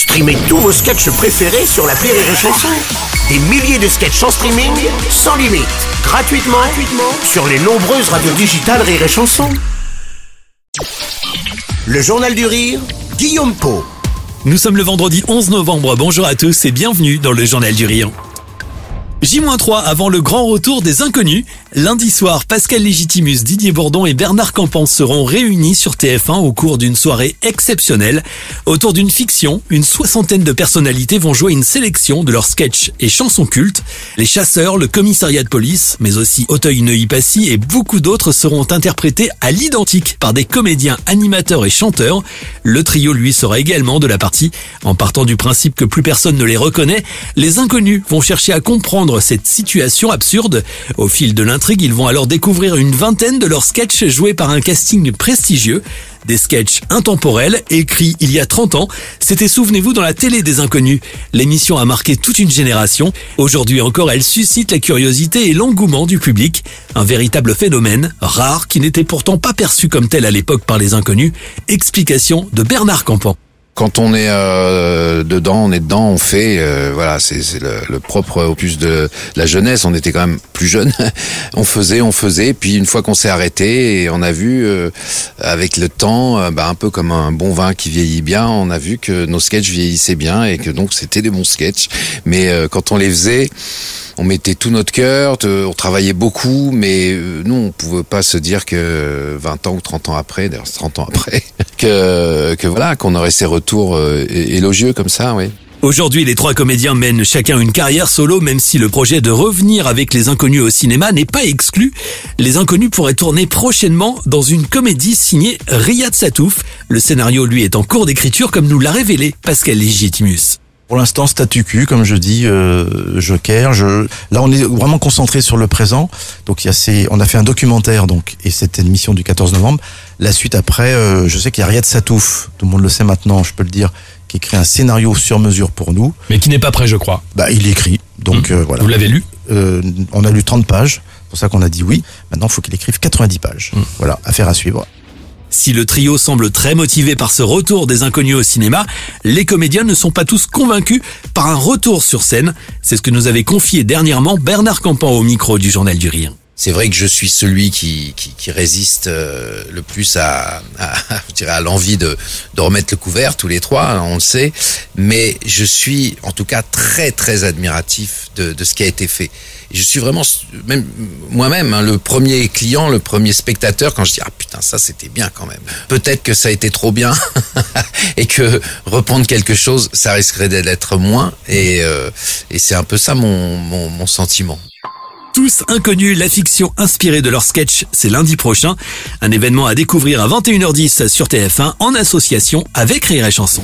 Streamez tous vos sketchs préférés sur la Rire et Chanson. Des milliers de sketchs en streaming, sans limite, gratuitement, gratuitement sur les nombreuses radios digitales Rire et Chanson. Le Journal du Rire, Guillaume Po. Nous sommes le vendredi 11 novembre. Bonjour à tous et bienvenue dans le Journal du Rire. J-3 avant le grand retour des inconnus. Lundi soir, Pascal Légitimus, Didier Bourdon et Bernard Campan seront réunis sur TF1 au cours d'une soirée exceptionnelle. Autour d'une fiction, une soixantaine de personnalités vont jouer une sélection de leurs sketchs et chansons cultes. Les chasseurs, le commissariat de police, mais aussi Auteuil-Neuilly-Passy et beaucoup d'autres seront interprétés à l'identique par des comédiens, animateurs et chanteurs. Le trio lui sera également de la partie. En partant du principe que plus personne ne les reconnaît, les inconnus vont chercher à comprendre cette situation absurde. Au fil de ils vont alors découvrir une vingtaine de leurs sketchs joués par un casting prestigieux. Des sketchs intemporels, écrits il y a 30 ans. C'était, souvenez-vous, dans la télé des inconnus. L'émission a marqué toute une génération. Aujourd'hui encore, elle suscite la curiosité et l'engouement du public. Un véritable phénomène, rare, qui n'était pourtant pas perçu comme tel à l'époque par les inconnus. Explication de Bernard Campan quand on est euh, dedans, on est dedans, on fait. Euh, voilà, c'est le, le, propre opus de la jeunesse. On était quand même plus jeunes. on faisait, on faisait. Puis une fois qu'on s'est arrêté, et on a vu euh, avec le temps, euh, bah, un peu comme un bon vin qui vieillit bien, on a vu que nos sketchs vieillissaient bien et que donc c'était des bons sketchs. Mais euh, quand on les faisait on mettait tout notre cœur, on travaillait beaucoup, mais nous, on pouvait pas se dire que 20 ans ou 30 ans après, d'ailleurs 30 ans après, que, voilà, qu'on aurait ces retours élogieux comme ça, oui. Aujourd'hui, les trois comédiens mènent chacun une carrière solo, même si le projet de revenir avec les inconnus au cinéma n'est pas exclu. Les inconnus pourraient tourner prochainement dans une comédie signée Riyad Satouf. Le scénario, lui, est en cours d'écriture, comme nous l'a révélé Pascal Legitimus. Pour l'instant, statu quo, comme je dis, euh, Joker. Je... Là, on est vraiment concentré sur le présent. Donc, il y a ces... on a fait un documentaire, donc, et c'était l'émission du 14 novembre. La suite après, euh, je sais qu'il y a Riyad Satouf, tout le monde le sait maintenant, je peux le dire, qui écrit un scénario sur mesure pour nous. Mais qui n'est pas prêt, je crois. Bah, il écrit. Donc, mmh. euh, voilà. Vous l'avez lu euh, On a lu 30 pages. C'est pour ça qu'on a dit oui. Maintenant, il faut qu'il écrive 90 pages. Mmh. Voilà, affaire à suivre. Si le trio semble très motivé par ce retour des inconnus au cinéma, les comédiens ne sont pas tous convaincus par un retour sur scène. C'est ce que nous avait confié dernièrement Bernard Campan au micro du Journal du Rire c'est vrai que je suis celui qui, qui, qui résiste euh, le plus à, à, je dirais à l'envie de, de remettre le couvert, tous les trois, hein, on le sait. Mais je suis en tout cas très très admiratif de, de ce qui a été fait. Je suis vraiment, même moi-même, hein, le premier client, le premier spectateur, quand je dis ah putain ça c'était bien quand même. Peut-être que ça a été trop bien et que reprendre quelque chose, ça risquerait d'être moins. Et, euh, et c'est un peu ça mon, mon, mon sentiment. Tous inconnus, la fiction inspirée de leur sketch, c'est lundi prochain. Un événement à découvrir à 21h10 sur TF1 en association avec Rire et Chanson.